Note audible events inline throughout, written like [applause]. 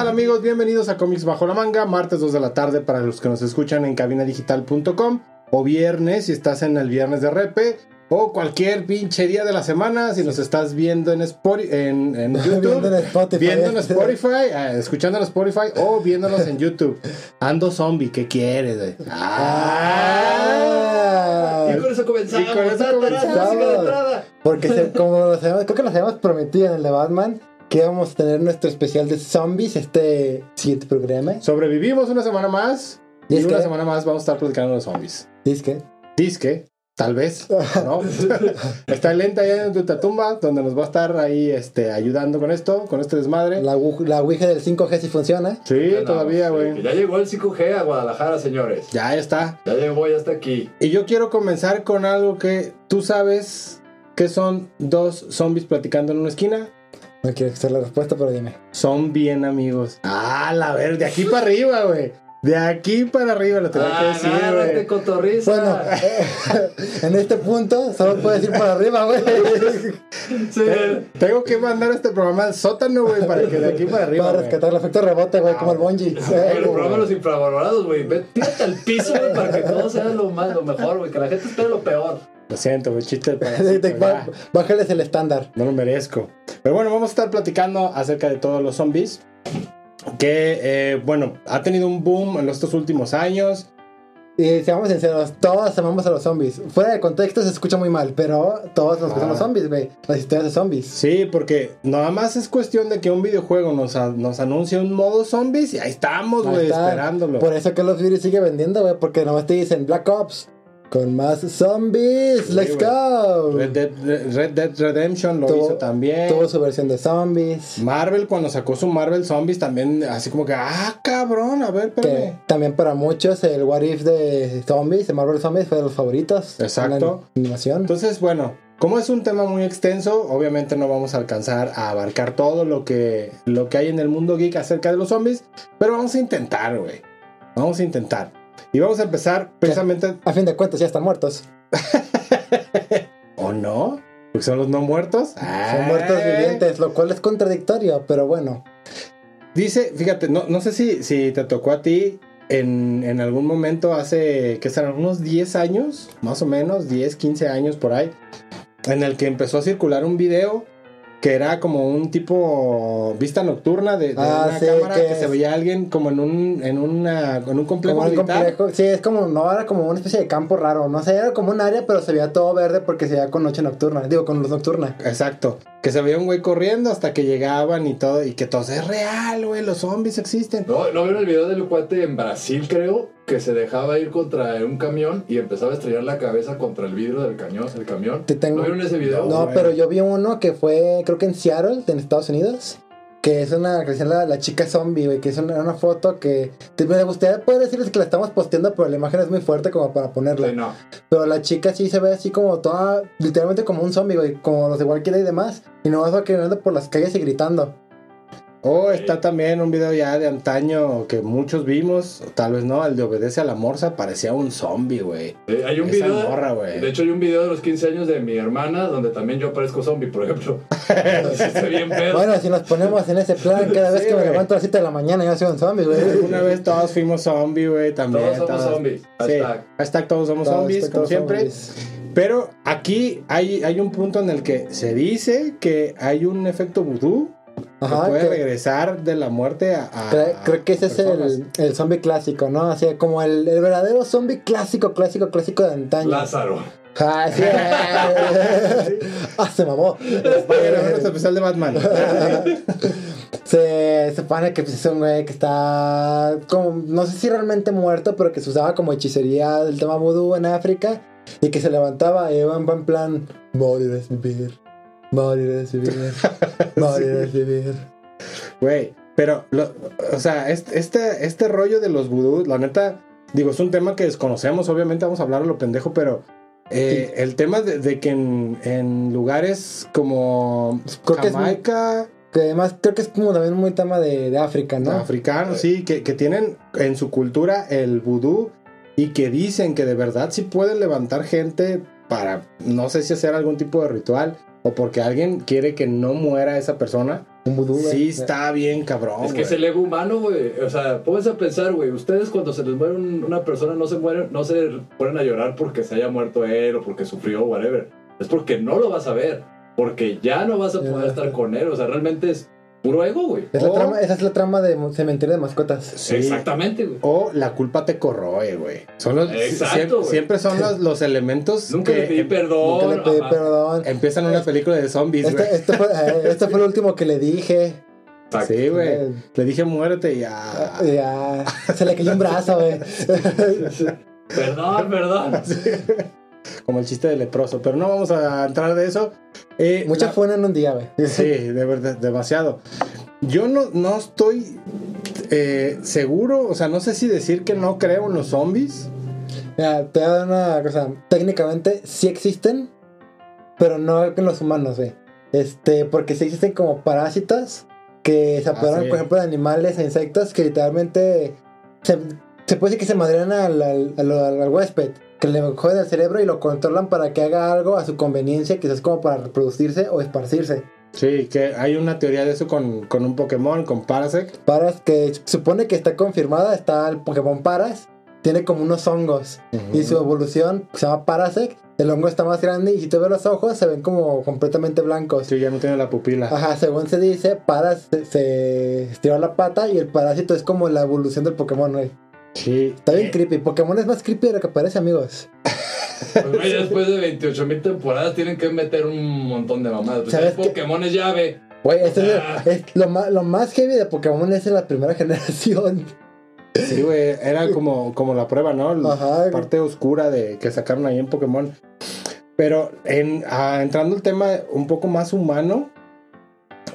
¿Qué tal amigos? Bienvenidos a Comics Bajo la Manga, martes 2 de la tarde para los que nos escuchan en cabinadigital.com o viernes si estás en el viernes de repe o cualquier pinche día de la semana si nos estás viendo en, Spori- en, en [laughs] YouTube, Viendo en Spotify. viendo en Spotify, eh, escuchando en Spotify o viéndonos en YouTube. Ando zombie, ¿qué quieres? güey? Ah. Y con eso comenzamos. Y con eso comenzamos. porque se- como los habíamos- creo que nos habíamos prometido en el de Batman que íbamos a tener nuestro especial de zombies este siguiente programa. Sobrevivimos una semana más y Disque. una semana más vamos a estar platicando de zombies. Dice que Disque, tal vez, ¿no? [laughs] Está lenta allá en tu tumba, donde nos va a estar ahí este, ayudando con esto, con este desmadre. la, la Ouija del 5G sí funciona. Sí, no, todavía, güey. Ya llegó el 5G a Guadalajara, señores. Ya está. Ya llegó, ya está aquí. Y yo quiero comenzar con algo que tú sabes que son dos zombies platicando en una esquina. No quiero hacer la respuesta, pero dime. Son bien amigos. Ah, la ver, de aquí para arriba, güey. De aquí para arriba lo tengo que decir, güey. cotorriza. Bueno, eh, [laughs] en este punto solo puedes ir por arriba, güey. [laughs] Sí. Tengo que mandar este programa al sótano, güey, para que de aquí para arriba. Para rescatar el efecto rebote, güey, como el bungee. Güey, el programa de los infravalorados, güey. Tírate al piso, güey, para que todo sea lo más, lo mejor, güey. Que la gente espere lo peor. Lo siento, güey, chiste [laughs] Bájales el estándar. No lo merezco. Pero bueno, vamos a estar platicando acerca de todos los zombies. Que, eh, bueno, ha tenido un boom en estos últimos años. Y seamos sinceros, todos amamos a los zombies. Fuera de contexto se escucha muy mal, pero todos nos gustan Ah. los zombies, güey. Las historias de zombies. Sí, porque nada más es cuestión de que un videojuego nos, a- nos anuncie un modo zombies y ahí estamos, güey, esperándolo. Por eso que los virus sigue vendiendo, güey, porque nomás te dicen Black Ops con más zombies. Sí, Let's go. Red Dead, Red Dead Redemption lo Tuvo- hizo también. Tuvo su versión de zombies. Marvel, cuando sacó su Marvel Zombies, también así como que, ah, cabrón, a ver, espérame. también para muchos el What If de zombies, de Marvel Zombies, fue de los favoritos. Exacto. En la animación. Entonces, bueno, como es un tema muy extenso, obviamente no vamos a alcanzar a abarcar todo lo que, lo que hay en el mundo geek acerca de los zombies, pero vamos a intentar, güey. Vamos a intentar. Y vamos a empezar precisamente, A fin de cuentas ya están muertos. [laughs] ¿o no? Porque son los no muertos. Son muertos Ay. vivientes, lo cual es contradictorio, pero bueno. Dice, fíjate, no, no sé si, si te tocó a ti en, en algún momento hace, ¿qué serán? Unos 10 años, más o menos, 10, 15 años por ahí, en el que empezó a circular un video que era como un tipo vista nocturna de, de Ah, una sí, cámara que, que se veía a alguien como en un, en una, en un complejo Como un militar. complejo, sí, es como, no era como una especie de campo raro, no sé, era como un área, pero se veía todo verde porque se veía con noche nocturna, digo, con luz nocturna. Exacto. Que se veía un güey corriendo hasta que llegaban y todo, y que todo es real, güey, los zombies existen. ¿No, ¿No vieron el video del cuate en Brasil, creo? Que se dejaba ir contra un camión y empezaba a estrellar la cabeza contra el vidrio del cañón, el camión. Te tengo- ¿No vieron ese video? No, bueno. pero yo vi uno que fue, creo que en Seattle, en Estados Unidos, que es una, que la, la chica zombie, güey, que es una, una foto que, te- me gustaría poder decirles que la estamos posteando, pero la imagen es muy fuerte como para ponerla. Sí, no. Pero la chica sí se ve así como toda, literalmente como un zombie, güey, como los de Walking y demás, y no va caminando por las calles y gritando. O está también un video ya de antaño que muchos vimos, tal vez no, el de Obedece a la Morsa, parecía un zombie, güey. Eh, hay un Esa video. morra, de hecho, hay un video de los 15 años de mi hermana donde también yo parezco zombie, por ejemplo. Bien pedo. Bueno, si nos ponemos en ese plan, cada vez Sí, que me levanto a las 7 de la mañana yo soy un zombie, güey. Una vez todos fuimos zombie, güey, también. Todos somos zombies. Sí, Hashtag. hashtag todos somos Todos, zombies, todos como siempre. zombies. Pero aquí hay, hay un punto en el que se dice que hay un efecto vudú Ajá, puede que- regresar de la muerte a. a- Creo, que ese es el, el zombie clásico, ¿no? Así como el, el verdadero zombie clásico, clásico, clásico de antaño. Lázaro. Ah, sí. [laughs] ah, se mamó. Vayan nuestro especial de Batman. [laughs] Se supone que pues, es un güey que está como, no sé si realmente muerto, pero que se usaba como hechicería del tema vudú en África y que se levantaba y iba en buen plan, morir es vivir, morir es vivir, morir es vivir. Güey, pero, lo- o sea, este, este, rollo de los vudú, la neta, digo, es un tema que desconocemos, obviamente vamos a hablar a lo pendejo, pero eh, el tema de, de que en, en lugares como Creo que es muy- Jamaica, Que además creo que es como también muy tema de, de África, ¿no? africanos, sí, que, que tienen en su cultura el vudú y que dicen que de verdad sí pueden levantar gente para, no sé si hacer algún tipo de ritual o porque alguien quiere que no muera esa persona. un vudú, güey. Sí, está bien cabrón. Es que es el ego humano, güey. O sea, pónganse a pensar, güey. Ustedes cuando se les muere un- una persona no se mueren, no se ponen a llorar porque se haya muerto él o porque sufrió, whatever. Es porque no lo vas a ver. Porque ya no vas a poder estar con él. O sea, realmente es puro ego, güey. Es la trama- esa es la trama de Cementerio de Mascotas. Sí. Exactamente, güey. O la culpa te corroe, güey. Son los, Exacto, siempre, güey. siempre son los, los elementos [laughs] Nunca que le pedí em- perdón. Nunca le pedí ajá. perdón. empiezan una película de zombies, güey. Este, este, fue, eh, este fue el último que le dije. Exacto. Sí, güey. Eh, Le dije muérete y ya. Ya, se le cayó un brazo, güey. [laughs] Perdón, perdón. Como el chiste de leproso. Pero no vamos a entrar de eso. Eh, Mucha la- fue en un día, güey. [laughs] Sí, de verdad, demasiado. Yo no, no estoy eh, seguro, o sea, no sé si decir que no creo en los zombies. Mira, te voy a dar una cosa. Técnicamente sí existen, pero no en los humanos, güey. Este, porque sí existen como parásitos que se apoderan, sí. por ejemplo, de animales e insectos que literalmente se, se puede decir que se madrean al, al, al- al huésped. Que le joden el cerebro y lo controlan para que haga algo a su conveniencia, quizás como para reproducirse o esparcirse. Sí, que hay una teoría de eso con, con un Pokémon, con Parasect. Paras, que supone que está confirmada, está el Pokémon Paras, tiene como unos hongos. Y su evolución se llama Parasect. El hongo está más grande y si te ves los ojos se ven como completamente blancos. Sí, ya no tiene la pupila. Ajá, según se dice, Paras se, se estiró la pata y el parásito es como la evolución del Pokémon, güey. Sí. Está bien Eh, creepy. Pokémon es más creepy de lo que parece, amigos. Pues, [laughs] güey, después de 28 mil temporadas tienen que meter un montón de mamadas. Pues, ¿Sabes el qué? Pokémon es llave. Güey, esto es, Ah. es lo, más, lo más heavy de Pokémon es en la primera [laughs] generación. Sí, güey, era como, como la prueba, ¿no? La Ajá. parte oscura de que sacaron ahí en Pokémon. Pero en, ah, entrando al tema un poco más humano,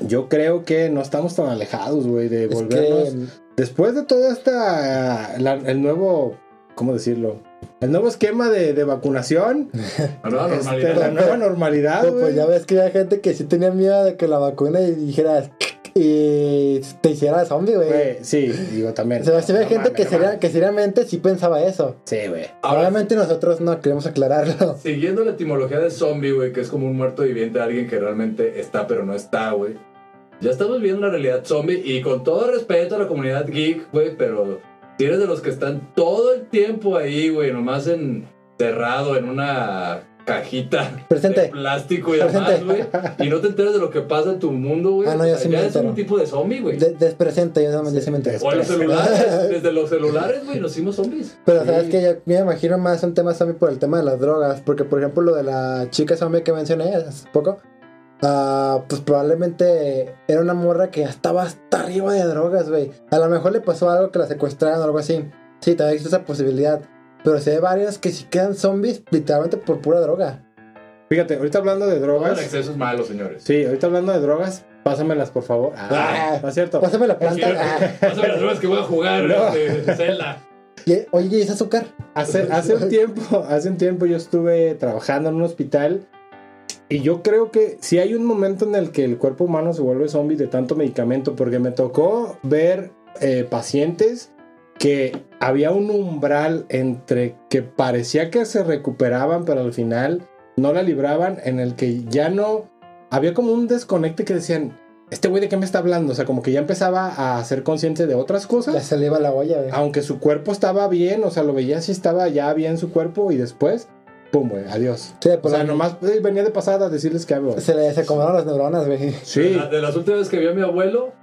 yo creo que no estamos tan alejados, güey, de Es volvernos... Después de todo esta, la- el nuevo, ¿cómo decirlo? El nuevo esquema de, de vacunación, [laughs] La nueva este, normalidad. la nueva normalidad, Pues, güey. pues ya ves que había gente que sí tenía miedo de que la vacuna y dijeras y te hiciera zombie, güey. Sí, digo también. O sea, había No gente que, no seria- que seriamente sí pensaba eso. Sí, güey. Obviamente nosotros no queremos aclararlo. Siguiendo la etimología de zombie, güey, que es como un muerto viviente, alguien que realmente está pero no está, güey. Ya estamos viviendo una realidad zombie y con todo respeto a la comunidad geek, güey, pero si eres de los que están todo el tiempo ahí, güey, nomás encerrado en una cajita Presente. de plástico y demás, güey, y no te enteras de lo que pasa en tu mundo, güey. Ah, no, yo sí me ya es un tipo de zombie, güey. De- Despresente, yo también sí me entero. O los celulares, [laughs] desde los celulares, güey, nos hicimos zombies. Pero Sí. sabes que yo me imagino más un tema zombie por el tema de las drogas. Porque, por ejemplo, lo de la chica zombie que mencioné hace poco. Ah, pues probablemente era una morra que ya estaba hasta arriba de drogas, güey. A lo mejor le pasó algo que la secuestraron o algo así. Sí, también existe esa posibilidad. Pero sí hay varios que sí quedan zombies literalmente por pura droga. Fíjate, ahorita hablando de Todo el drogas. exceso es malo, señores. Sí, ahorita hablando de drogas, pásamelas, por favor. Ah, Ah. no es cierto. Pásame la planta. Ah. Pásame las drogas que voy a jugar, No. este, Zelda. Oye, ¿y ese azúcar? Hace, hace un tiempo, hace un tiempo yo estuve trabajando en un hospital y yo creo que si hay un momento en el que el cuerpo humano se vuelve zombie de tanto medicamento, porque me tocó ver eh, pacientes que había un umbral entre que parecía que se recuperaban, pero al final no la libraban, en el que ya no había como un desconecte que decían, este güey de qué me está hablando, o sea, como que ya empezaba a ser consciente de otras cosas. Ya se le iba la olla, aunque su cuerpo estaba bien, o sea, lo veía si estaba ya bien su cuerpo y después, pum, güey, adiós. Sí, O sea, nomás eh, venía de pasada a decirles que hago. se le se acomodaron las neuronas, güey. Sí, la- de las últimas veces que vi a mi abuelo,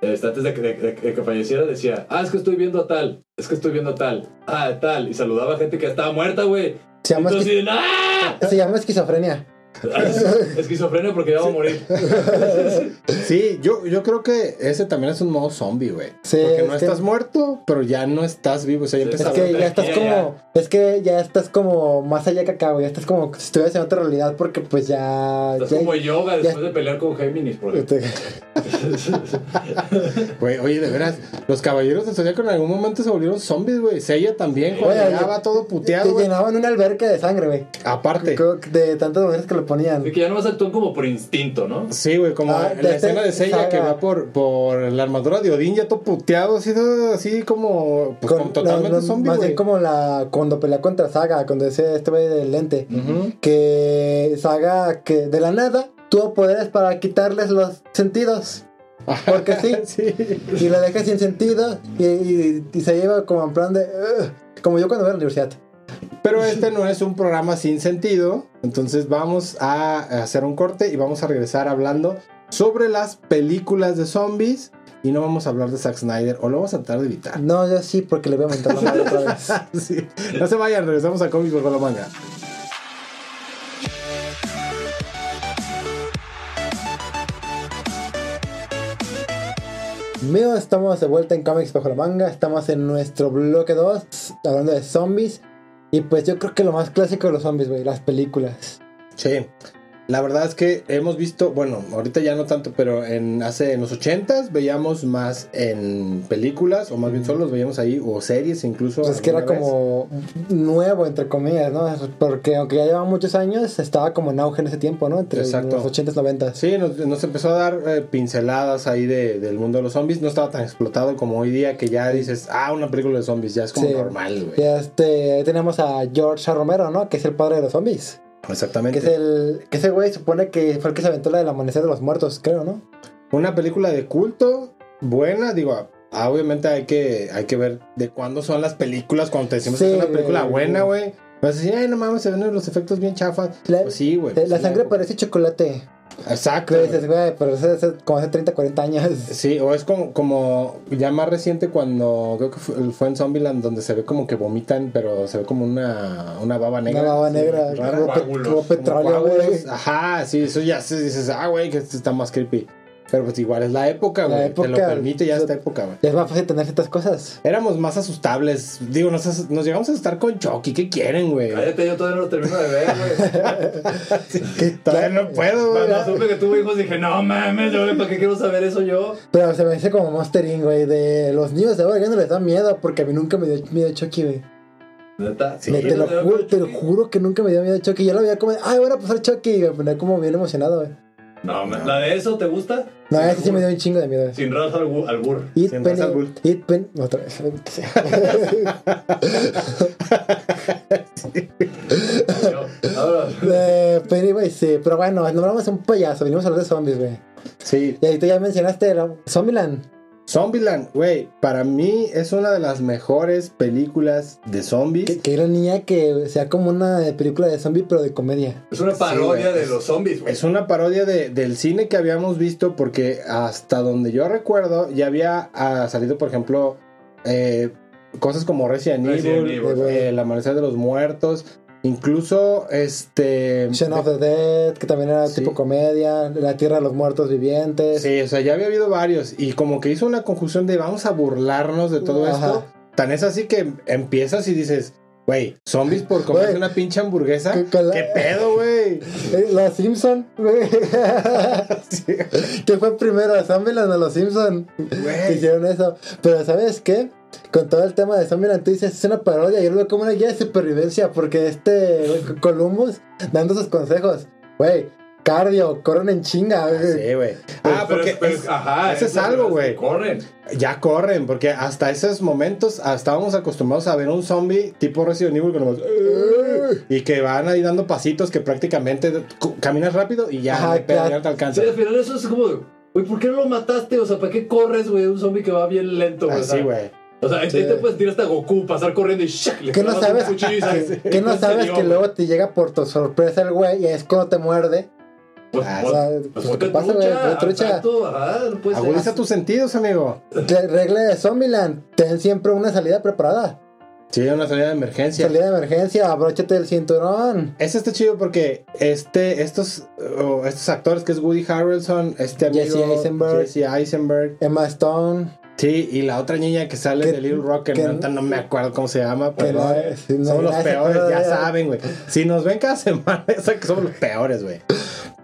este, antes de que, de- de- de que falleciera, decía, ah, es que estoy viendo a tal, es que estoy viendo a tal, ah, tal, y saludaba a gente que estaba muerta, güey. Se llama, Entonces, esqui- ¡ah! se llama esquizofrenia. [laughs] Esquizofrenia porque ya va a morir. [laughs] sí, yo, yo creo que ese también es un modo zombie, güey. Sí, Porque no es que- estás muerto, pero ya no estás vivo, o sea, ya Sí, Es que ya estás Ya, como, es que ya estás como más allá que acá, güey. Ya estás como si estuvieras en otra realidad porque pues ya. Estás ya- como yoga después ya- de pelear con Géminis, por ejemplo. Güey, oye, de veras, los caballeros del Zodíaco en algún momento se volvieron zombies, güey. Sella también, cuando llegaba todo puteado, te güey. llenaban una alberca de sangre, güey. Aparte. De tantas mujeres que lo ponían. Así que ya nomás actúan como por instinto, ¿no? Sí, güey, como Ah, en la este escena de Sella saga. que va por, por la armadura de Odín ya todo puteado, así, así como, pues, como totalmente no, no, zombie, Más bien como la. Cuando pelea contra Saga, cuando decía este güey del lente. Que Saga, que de la nada tuvo poderes para quitarles los sentidos. [laughs] Porque sí. sí. Y lo deja sin sentido y, y- y se lleva como en plan de... "Ugh", como yo cuando voy a la universidad. Pero este no es un programa sin sentido. Entonces vamos a hacer un corte y vamos a regresar hablando sobre las películas de zombies. Y no vamos a hablar de Zack Snyder o lo vamos a tratar de evitar. No, yo sí, porque le voy a mentar la madre otra vez. [laughs] Sí. No se vayan, regresamos a Comics por la manga. Amigos, estamos de vuelta en Comics Bajo la Manga. Estamos en nuestro bloque 2, hablando de zombies. Y pues yo creo que lo más clásico de los zombies, güey, las películas. Sí. La verdad es que hemos visto, bueno, ahorita ya no tanto, pero en hace en los 80s veíamos más en películas, o más bien solo los veíamos ahí, o series incluso. Pues es que era vez. como nuevo, entre comillas, ¿no? Porque aunque ya llevaba muchos años, estaba como en auge en ese tiempo, ¿no? Entre Exacto. los 80s, 90s. Sí, nos, nos empezó a dar eh, pinceladas ahí de- del mundo de los zombies. No estaba tan explotado como hoy día que ya dices, ah, una película de zombies, ya es como Sí. normal, güey. Ya este, ahí tenemos a George. Romero, ¿no? Que es el padre de los zombies. Que Exactamente. es el. Que ese güey supone que fue el que se aventó la del amanecer de los muertos, creo, ¿no? Una película de culto, buena, digo, ah, obviamente hay que, hay que ver de cuándo son las películas, cuando te decimos Sí, que es una película güey. buena, güey. Vas a decir, ay, no mames, se ven los efectos bien chafas. La, Pues sí, güey. la pues sí, sangre güey. parece chocolate. Exacto. Dices, güey, pero eso es como hace 30, 40 años. Sí, o es como, como ya más reciente cuando creo que fue, fue en Zombieland donde se ve como que vomitan, pero se ve como una, una baba negra. Una baba Sí, negra, pe- Coágulos, como petróleo, güey. Ajá, sí, eso ya se dices, ah, güey, que esto está más creepy. Pero pues igual es la época, La güey. Te lo permite ya o sea, esta época, güey. Es más fácil tener ciertas cosas. Éramos más asustables. Digo, nos, as- nos llegamos a asustar con Chucky. ¿Qué quieren, güey? Cállate, yo todavía no lo termino de ver, güey. [laughs] Que- Todavía no puedo, güey. Cuando supe que tuve hijos dije, no mames, yo, ¿para qué quiero saber eso yo? Pero se me dice como Monstering, güey. De los niños de ahora ya no les da miedo porque a mí nunca me dio miedo Chucky, güey. Neta. Sí, Me- te, lo no juro, te lo juro que nunca me dio miedo Chucky. Yo lo veía como, ay, voy a pasar Chucky. Y me ponía como bien emocionado, güey. No, ma- ¿la de eso te gusta? No, ese sí me dio un chingo de miedo. Sin raza al, al burro. Eat Sin Penny. Ra's al Ghul. Eat Penny. Otra vez. [laughs] Eh, Pennywise, sí. Pero bueno, no hablamos de un payaso. Venimos a hablar de zombies, güey. Sí. Y ahorita ya mencionaste la- Zombieland. Zombieland, güey, para mí es una de las mejores películas de zombies. Que, que era niña que sea como una película de zombie, pero de comedia. es una parodia de los zombies, güey. Es una parodia de- del cine que habíamos visto porque hasta donde yo recuerdo ya había ah, salido, por ejemplo, eh, cosas como Resident, Resident Evil, Evil, eh, El Amanecer de los Muertos, incluso este... Shaun of the Dead, que también era Sí. tipo comedia. La Tierra de los Muertos Vivientes. Sí, o sea, ya había habido varios y como que hizo una conjunción de vamos a burlarnos de todo Ajá. esto. Tan es así que empiezas y dices, güey, zombies por comerse una pinche hamburguesa. La- ¿Qué pedo, güey? [laughs] Eh, Los Simpson, güey. [laughs] Sí, ¿Qué fue primero, Zombieland o Los Simpson? Güey. hicieron eso. Pero ¿sabes qué? Con todo el tema de Zombieland, tú dices, es una parodia. Yo lo veo como una guía de supervivencia. Porque este Columbus dando sus consejos. Güey, cardio, corren en chinga. güey. Sí, güey. Ah, Pero- porque pero- es- ajá, ese es algo, güey. Corren. ya corren, porque hasta esos momentos ah, estábamos acostumbrados a ver un zombie tipo Resident Evil que nomás, y que van ahí dando pasitos que prácticamente caminas rápido y ya, Ajá, ya te alcanza. Sí, al final eso es como, güey, ¿por qué no lo mataste? O sea, ¿para qué corres, güey? Un zombie que va bien lento, güey. Ah, sea, sí, güey. O sea, Sí. ahí te puedes tirar hasta Goku, pasar corriendo y ¡shac! Le ¿Qué no sabes? cuchillo y sales. ¿Qué, qué no [laughs] ¿En sabes que luego te llega por tu sorpresa el güey y es cuando te muerde? Pues, Ah, O sea, pues, pues, ponte ¿qué pasa, güey? trucha, ser. Agudiza tus sentidos, amigo. La regla de Zombieland, ten siempre una salida preparada. Sí, una salida de emergencia. Salida de emergencia, abróchate el cinturón. Ese está chido porque este, estos, oh, estos actores que es Woody Harrelson, este amigo Jesse Eisenberg. Jesse Eisenberg, Emma Stone. Sí, y la otra niña que sale de Little Rock, que, que- ahorita no me acuerdo cómo se llama, pero no- no, somos los peores, ya saben, güey. Si nos ven cada [laughs] semana, que somos los peores, güey.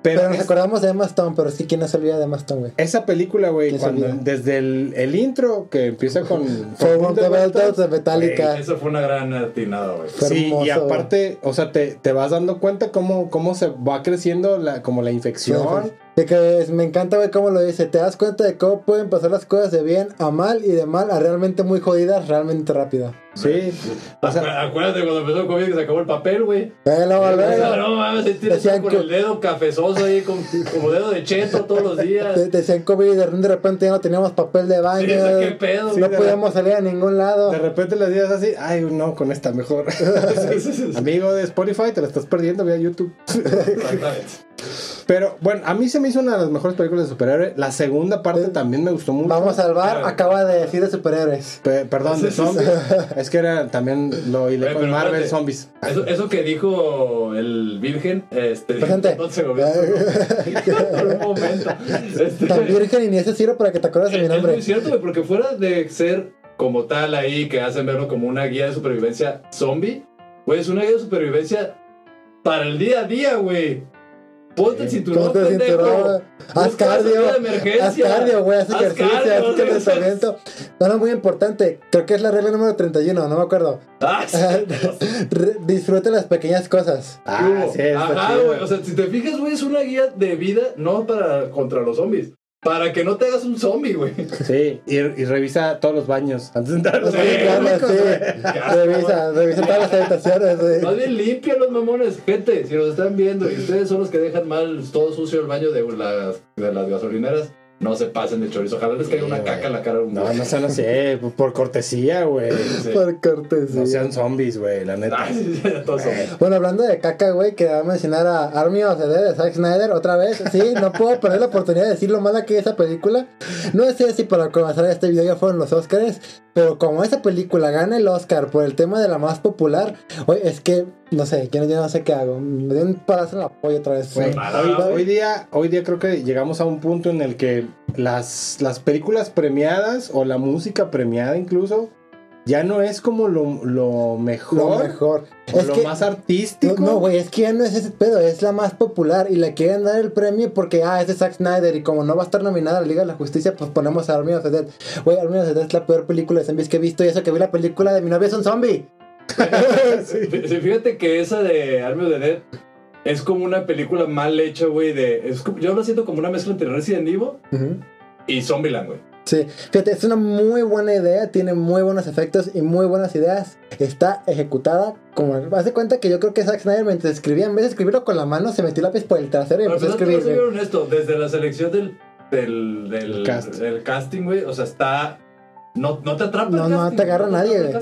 Pero, Pero nos es- acordamos de Emma Stone, pero sí, ¿quién no se olvida de Emma Stone, güey? esa película, güey, desde el, el intro que empieza con the Bells de Metallica. Eso fue una gran atinada, güey. Fue Sí, hermoso, y aparte, o sea, te, te vas dando cuenta cómo, cómo se va creciendo la, como la infección. Sí, De que es- me encanta, güey, cómo lo dice. Te das cuenta de cómo pueden pasar las cosas de bien a mal y de mal a realmente muy jodidas, realmente rápido. Sí. O sea, Acu- Acuérdate cuando empezó el COVID que se acabó el papel, güey. Eh, luego, O luego, sea, no mames, Decían con que- el dedo cafezoso ahí, con- como dedo de cheto todos los días. te- decían COVID y de de repente ya no teníamos papel de baño. Sí, o sea, qué pedo. no de podíamos salir a ningún lado. de repente les días así, ay, no, con esta mejor. [laughs] Amigo de Spotify, te lo estás perdiendo, ve a YouTube. Exactamente. Pero bueno, a mí se me hizo una de las mejores películas de superhéroe. La segunda parte Eh, también me gustó mucho. Vamos al bar, acaba de decir de superhéroes. Pe- perdón, de zombies. es que era también lo hilé con Marvel espérate. Zombies. Eso, eso que dijo el Virgen, este. Presente. [laughs] No se movió. Por un momento. Este, Tan virgen y ni ese sirve para que te acuerdes de mi es, es nombre. muy cierto, porque fuera de ser como tal ahí, que hacen verlo como una guía de supervivencia zombie, güey, es una guía de supervivencia para el día a día, güey. Ponte el cinturón, Ponte el cinturón. Haz cardio. Haz cardio, güey. Haz ejercicio, haz calentamiento. No, no, muy importante. Creo que es la regla número 31, no me acuerdo. Ah, sí. [laughs] Disfruta las pequeñas cosas. Ah, sí, Ajá, güey. O sea, si te fijas, güey, es una guía de vida, no para contra los zombies. Para que no te hagas un zombie, güey. Sí, y, y revisa todos los baños antes de entrar a los Sí, baños sí. [laughs] Revisa, revisa todas las habitaciones, Más güey. bien limpia los mamones, gente. Si nos están viendo y ustedes son los que dejan mal todo sucio el baño de las, de las gasolineras, no se pasen de chorizo. Ojalá les caiga una caca en la cara. a un No, güey. no sean así, eh, [laughs] por cortesía, güey. Sí. Por No cortesía. sean zombies, güey, la neta. Ay, son. Bueno, hablando de caca, güey, que va a mencionar a Army of the Dead de Zack Snyder otra vez. Sí, no puedo perder la oportunidad de decir lo mala que es esa película. No sé si para comenzar este video ya fueron los Oscars, pero como esa película gana el Oscar por el tema de la más popular, oye, es que, no sé, yo no, yo no sé qué hago. Me dio un palazo en la polla otra vez. Hoy, hoy día, hoy día creo que llegamos a un punto en el que las, las películas premiadas o la música premiada incluso ya no es como lo, lo mejor, Lo mejor. o Es lo que, más artístico. no, güey, es que ya no es ese pedo, es la más popular y le quieren dar el premio porque, ah, es de Zack Snyder y como no va a estar nominada a la Liga de la Justicia, pues ponemos a Army of the Dead. Güey, Army of the Dead es la peor película de zombies que he visto y eso que vi la película de mi novia es un zombie. [laughs] Sí, Fíjate que esa de Army of the Dead es como una película mal hecha, güey. De, es como- yo lo siento como una mezcla entre Resident Evil Ujú. y Zombieland, güey. Sí, fíjate, es una muy buena idea, tiene muy buenos efectos y muy buenas ideas. Está ejecutada como... Haz de cuenta que yo creo que Zack Snyder mientras escribía, en vez de escribirlo con la mano, se metió el lápiz por el trasero y empezó a no escribir. honesto, desde la selección del, del, del, Cast. del casting, güey, o sea, está... No, no te atrapa No, el no te agarra nadie.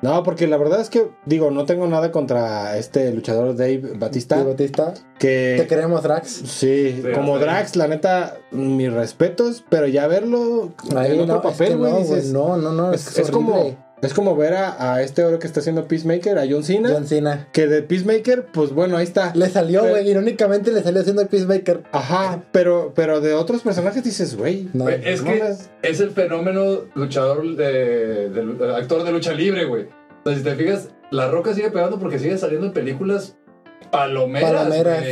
No, porque la verdad es que, digo, no tengo nada contra este luchador Dave Batista. Bautista, te que queremos, Drax. sí, Sí, como. Drax, la neta, mis respetos, pero ya verlo Ahí en otro no, papel, güey, no, no, no, no, es, es, es como. Es como ver a, a este ahora que está haciendo Peacemaker, a John Cena, John Cena. que de Peacemaker, pues bueno, ahí está. Le salió, güey, irónicamente le salió haciendo el Peacemaker. Ajá, pero, pero de otros personajes dices, güey. No. Güey, es no que es el fenómeno luchador de, de- actor de lucha libre, güey. O sea, si te fijas, La Roca sigue pegando porque sigue saliendo en películas palomeras, Palomeras.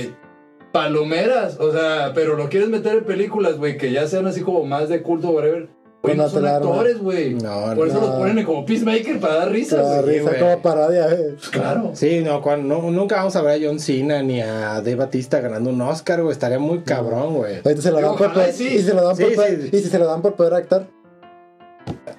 Palomeras, o sea, pero lo quieres meter en películas, güey, que ya sean así como más de culto, whatever. Pues no te son actores, güey. No, Por eso no. los ponen en como Peacemaker para dar risa, Claro, güey. risa como parodia, güey. Pues claro. Sí, no, cuan- no, nunca vamos a ver a John Cena ni a Dave Batista ganando un Oscar, güey. Estaría muy cabrón, güey. Ahorita se lo dan por poder, y sí. y se lo dan Sí, por poder- sí. y si se lo dan por poder actor.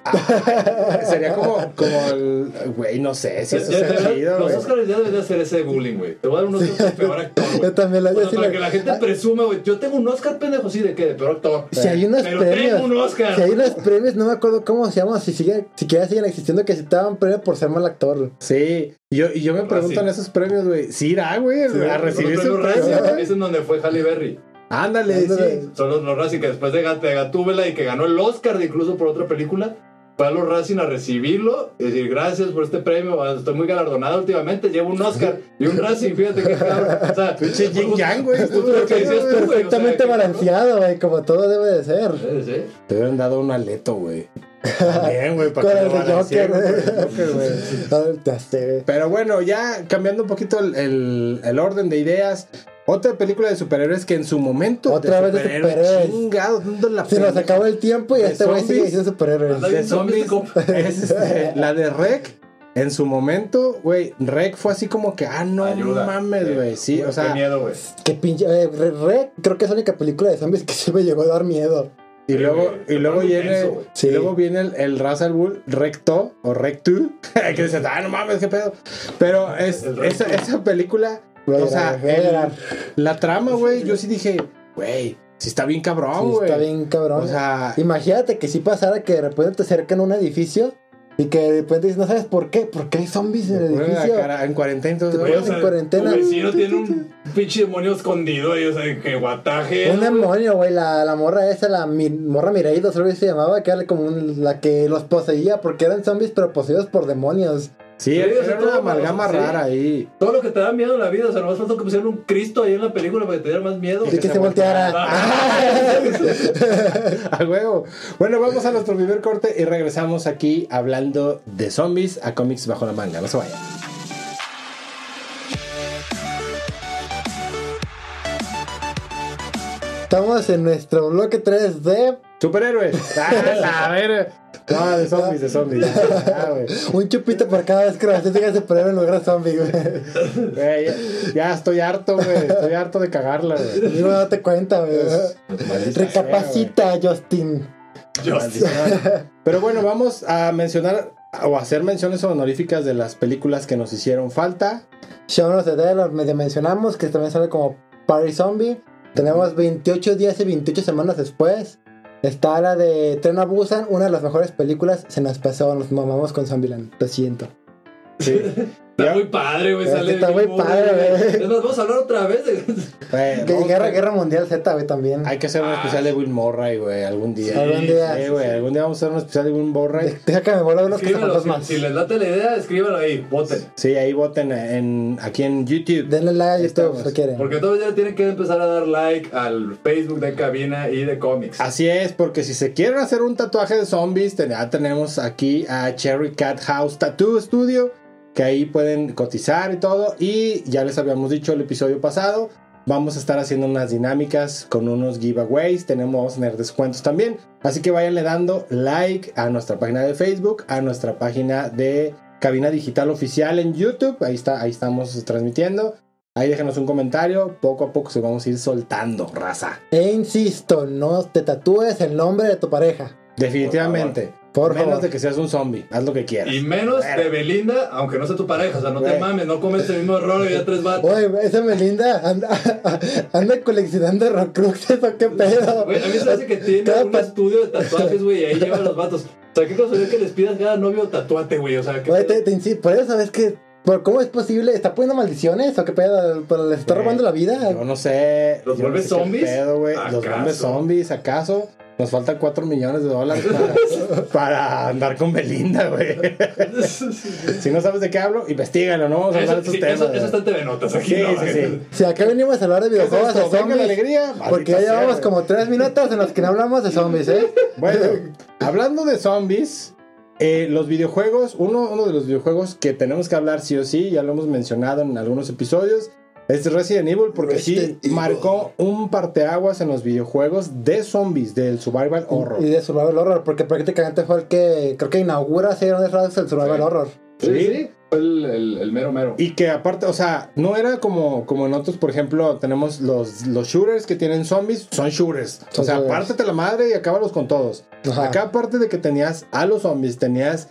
[laughs] Sería como, como el. Güey, no sé si eso ya- chido, los. Oscars ya deben de hacer ese bullying, güey. Te voy a dar un Oscar de peor actor, güey. [laughs] Yo también lo O sea, yo sí para que la gente Ah, presuma, güey. Yo tengo un Oscar pendejo, sí, ¿de qué? De peor actor. Si hay unos Pero premios. tengo un Oscar. Si hay unos premios, no me acuerdo cómo se llaman, si sigue, siquiera siguen existiendo, que se te daban premio por ser mal actor. Sí, y yo, y yo me pregunto sí. en esos premios, güey. ¿Sí irá, güey? Sí, a recibir ese premios premio? Es en donde fue Halle Berry. Ándale, Ándale. sí. Son los, los Razzie que después de, de Gatúbela y que ganó el Oscar de incluso por otra película, fue a los Racing a recibirlo y decir gracias por este premio. Estoy muy galardonado últimamente. Llevo un Oscar y un Racing. Fíjate qué cabrón. O sea, Pinche yin justo- yang, güey. Perfectamente balanceado, güey, como todo debe de ser. Sí, sí. Te hubieran dado un aleto, güey. Bien, güey, para Con que el Joker, güey. Ah. Pero bueno, ya cambiando un poquito el, el- el orden de ideas. Otra película de superhéroes que en su momento. Otra vez de superhéroes. Chingado, ¿dónde la Se nos acabó el tiempo y De este güey sigue diciendo superhéroes. De zombies. Es [laughs] este, la de Rec. en su momento, güey, Rec fue así como que, ah, no Ayuda. mames, güey. Sí, Qué o sea, miedo, güey. Qué pinche. eh, Re, Re- creo que es la única película de zombies que sí me llegó a dar miedo. y Sí, luego, y luego viene. Sí. y luego viene el, el Ghul Recto o Rectu, [laughs] que dices, ah, no mames, qué pedo. Pero es, esa película, O sea, el- la trama, güey, yo sí dije, güey, sí está bien cabrón, Sí, güey. está bien cabrón. O sea, Imagínate que si pasara que de repente te acercan a un edificio y que de repente dices, no sabes por qué, porque hay zombies en el edificio. cara en cuarentena, entonces, güey, en cuarentena. Tu vecino tiene un pinche demonio escondido ahí, o sea, que guataje. Un demonio, güey, la, la morra esa, la mi- morra Mireidos, algo se llamaba, que era como un- la que los poseía, porque eran zombies, pero poseídos por demonios. Sí, Sí, era una amalgama sí. rara ahí. Todo lo que te da miedo en la vida, o sea, nomás faltó que pusieran un Cristo ahí en la película para que te diera más miedo. Y que se volteara. [laughs] A huevo. Bueno, vamos a nuestro primer corte y regresamos aquí hablando de zombies a cómics bajo la manga. No se vayan. Estamos en nuestro bloque 3 de Superhéroes. Ah, [laughs] a ver. No, de [laughs] zombies, de zombies. [laughs] Ah, un chupito por cada vez que la gente superhéroe en lugar de zombie, güey. Güey, ya, ya estoy harto, güey. Estoy harto de cagarla, güey. Amigo, date cuenta, güey. Recapacita, Justin. Maldición. Pero bueno, vamos a mencionar o hacer menciones honoríficas de las películas que nos hicieron falta. Shaun of the Dead, lo medio mencionamos, que también sale como Party Zombie. Tenemos 28 días y 28 semanas después. Está la de Tren a Busan, una de las mejores películas. Se nos pasó, nos mamamos con Zombieland. Lo siento. Sí. Está muy padre, güey. Sale está muy padre, güey. Es más, vamos a hablar otra vez de. Que Guerra, Guerra Mundial Z, güey, también. Hay que hacer un Ah, especial de Will Murray, güey, algún día. Algún día. Sí, güey, algún día vamos a hacer un especial de Will Murray. [laughs] Deja que me vuelva unos Escríbelo, si, más. si les late la idea, escríbelo ahí, voten. Sí, ahí voten en, aquí en YouTube. Denle like a YouTube si quieren. Porque todavía tienen que empezar a dar like al Facebook de Cabina y de cómics. Así es, porque si se quieren hacer un tatuaje de zombies, ya tenemos aquí a Cherry Cat House Tattoo Studio, que ahí pueden cotizar y todo. Y ya les habíamos dicho el episodio pasado, vamos a estar haciendo unas dinámicas con unos giveaways, tenemos, vamos a tener descuentos también. Así que váyanle dando like a nuestra página de Facebook, a nuestra página de Cabina Digital Oficial en YouTube, ahí, está, ahí estamos transmitiendo. Ahí déjenos un comentario, poco a poco se vamos a ir soltando, raza. E insisto, no te tatúes el nombre de tu pareja. Definitivamente. Por Menos favor. de que seas un zombie. Haz lo que quieras. Y menos de Belinda, aunque no sea tu pareja. O sea, no te Güey. mames, no comes el mismo error y ya tres vatos. Oye, esa Melinda anda, [laughs] anda coleccionando Rocruxes o qué pedo. Güey, a mí se me hace que tiene Cada un pa- estudio de tatuajes, güey, y ahí llevan los vatos. O sea, qué casualidad que les pidas cada novio tatuate, güey. O sea, que. Oye, te, te insi- por eso sabes que. ¿por ¿Cómo es posible? ¿Está poniendo maldiciones o qué pedo? ¿Pero ¿Les está Güey, robando la vida? Yo no sé. ¿Los yo no vuelve sé qué zombies? pedo, güey. Los zombies, ¿acaso? Nos faltan 4 millones de dólares para, [laughs] para andar con Belinda, güey. si no sabes de qué hablo, investigalo, no vamos a hablar de estos sí, temas. eso, está en TV Notas aquí, Sí, ¿no? sí, sí. Si acá venimos a hablar de ¿Qué es videojuegos de alegría? Porque ya llevamos como güey. tres minutos en los que no hablamos de zombies, ¿eh? Bueno, hablando de zombies, eh, los videojuegos, uno, uno de los videojuegos que tenemos que hablar sí o sí, ya lo hemos mencionado en algunos episodios, es Resident Evil porque Resident sí Evil. marcó un parteaguas en los videojuegos de zombies, del survival horror. Y de Survival Horror, porque prácticamente fue el que creo que inaugura así el Survival Sí. Horror. Sí, sí. Fue el, el, el mero mero. Y que aparte, o sea, no era como, como en otros, por ejemplo, tenemos los, los shooters que tienen zombies, son shooters. Son o sea, pártete la madre y acábalos con todos. Ajá. Acá aparte de que tenías a los zombies, tenías...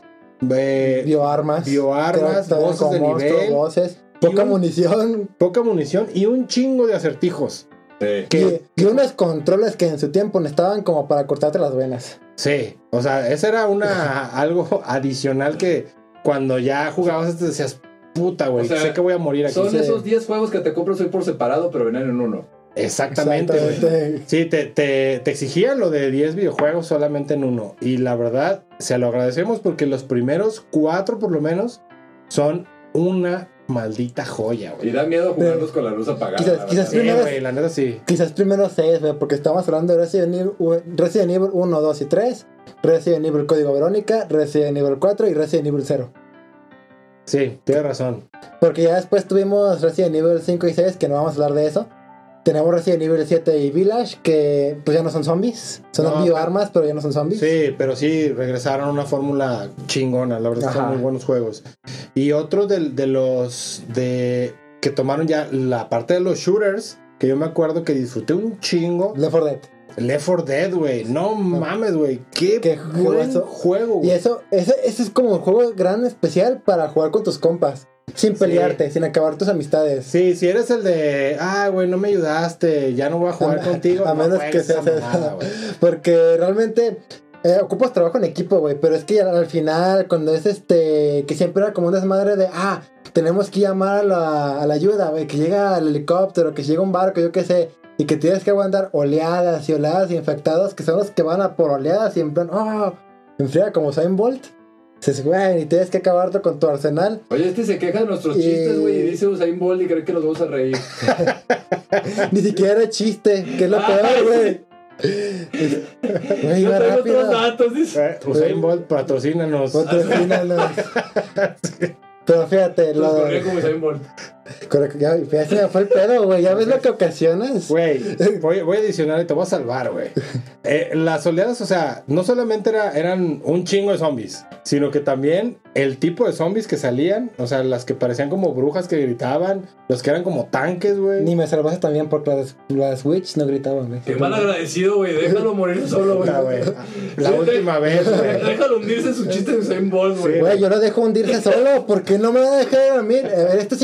eh, Bioarmas. bioarmas, voces de monstruos, nivel. voces. Poca un- munición. poca munición y un chingo de acertijos. Sí. Que, Y, y unos controles que en su tiempo necesitaban como para cortarte las venas. sí, o sea, esa era una [laughs] algo adicional que cuando ya jugabas esto decías, puta, güey, O sea, sé que voy a morir aquí. Son sí. esos 10 juegos que te compras hoy por separado, pero venían en uno. Exactamente. Exactamente. Sí, te, te, te exigían lo de 10 videojuegos solamente en uno. Y la verdad, se lo agradecemos porque los primeros cuatro, por lo menos, son una maldita joya, Y güey. da miedo jugarlos con la luz apagada. Quizás- la quizás primero- güey, la neta sí. Quizás primero 6, porque estamos hablando de Resident Evil, Resident Evil 1, 2 y 3, Resident Evil Código Verónica, Resident Evil 4 y Resident Evil 0. Sí, tienes razón. Porque ya después tuvimos Resident Evil 5 y 6, que no vamos a hablar de eso. Tenemos Resident Evil 7 y Village, que pues ya no son zombies. Son No, bioarmas, pero ya no son zombies. Sí, pero sí, regresaron a una fórmula chingona, la verdad, son muy buenos juegos. Y otro de, de los de que tomaron ya la parte de los shooters, que yo me acuerdo que disfruté un chingo, Left 4 Dead. Left 4 Dead, güey. No mames, güey. Qué, Qué buen juego, Y güey. eso, ese, ese es como un juego gran especial para jugar con tus compas. Sin pelearte, sin acabar tus amistades. Sí, si eres el de, ah, güey, no me ayudaste, ya no voy a jugar [laughs] A- contigo. a no menos que esa. mamada, güey. [laughs] Porque realmente eh, ocupas trabajo en equipo, güey. Pero es que al, al final, cuando es este. Que siempre era como un desmadre de. Ah, tenemos que llamar a la, a la ayuda, güey. Que llega el helicóptero, que llega un barco, yo qué sé. Y que tienes que aguantar oleadas y oleadas y infectados. Que son los que van a por oleadas y en plan. Oh, enfría como Usain Bolt. Dices, güey, y tienes que acabarte con tu arsenal. Oye, este se queja de nuestros Y- chistes, güey, y dice Usain Bolt y cree que nos vamos a reír. [laughs] Ni siquiera era chiste, que es lo Ah, peor, güey. Güey, Yo iba tengo rápido. otros datos, dice. Eh, Usain Bolt, patrocínanos. Patrocínanos. [laughs] Pero fíjate, Nos lo, corría como Usain Bolt. Ya, ya se me fue el pedo, güey. ¿Ya ves lo que ocasionas? Güey, [laughs] voy, voy a adicionar y te voy a salvar, güey. Eh, las oleadas, o sea, no solamente era, eran un chingo de zombies, sino que también el tipo de zombies que salían, o sea, las que parecían como brujas que gritaban, los que eran como tanques, güey. Ni me salvaste también porque las, las witch no gritaban, güey. Qué mal agradecido, güey. Déjalo morir solo, güey. [laughs] La Sí, última de- vez, güey. Déjalo hundirse en su chiste de Usain Bolt, güey. Güey, yo lo dejo hundirse solo. ¿Por qué no me va a dejar dormir? A ver, esto es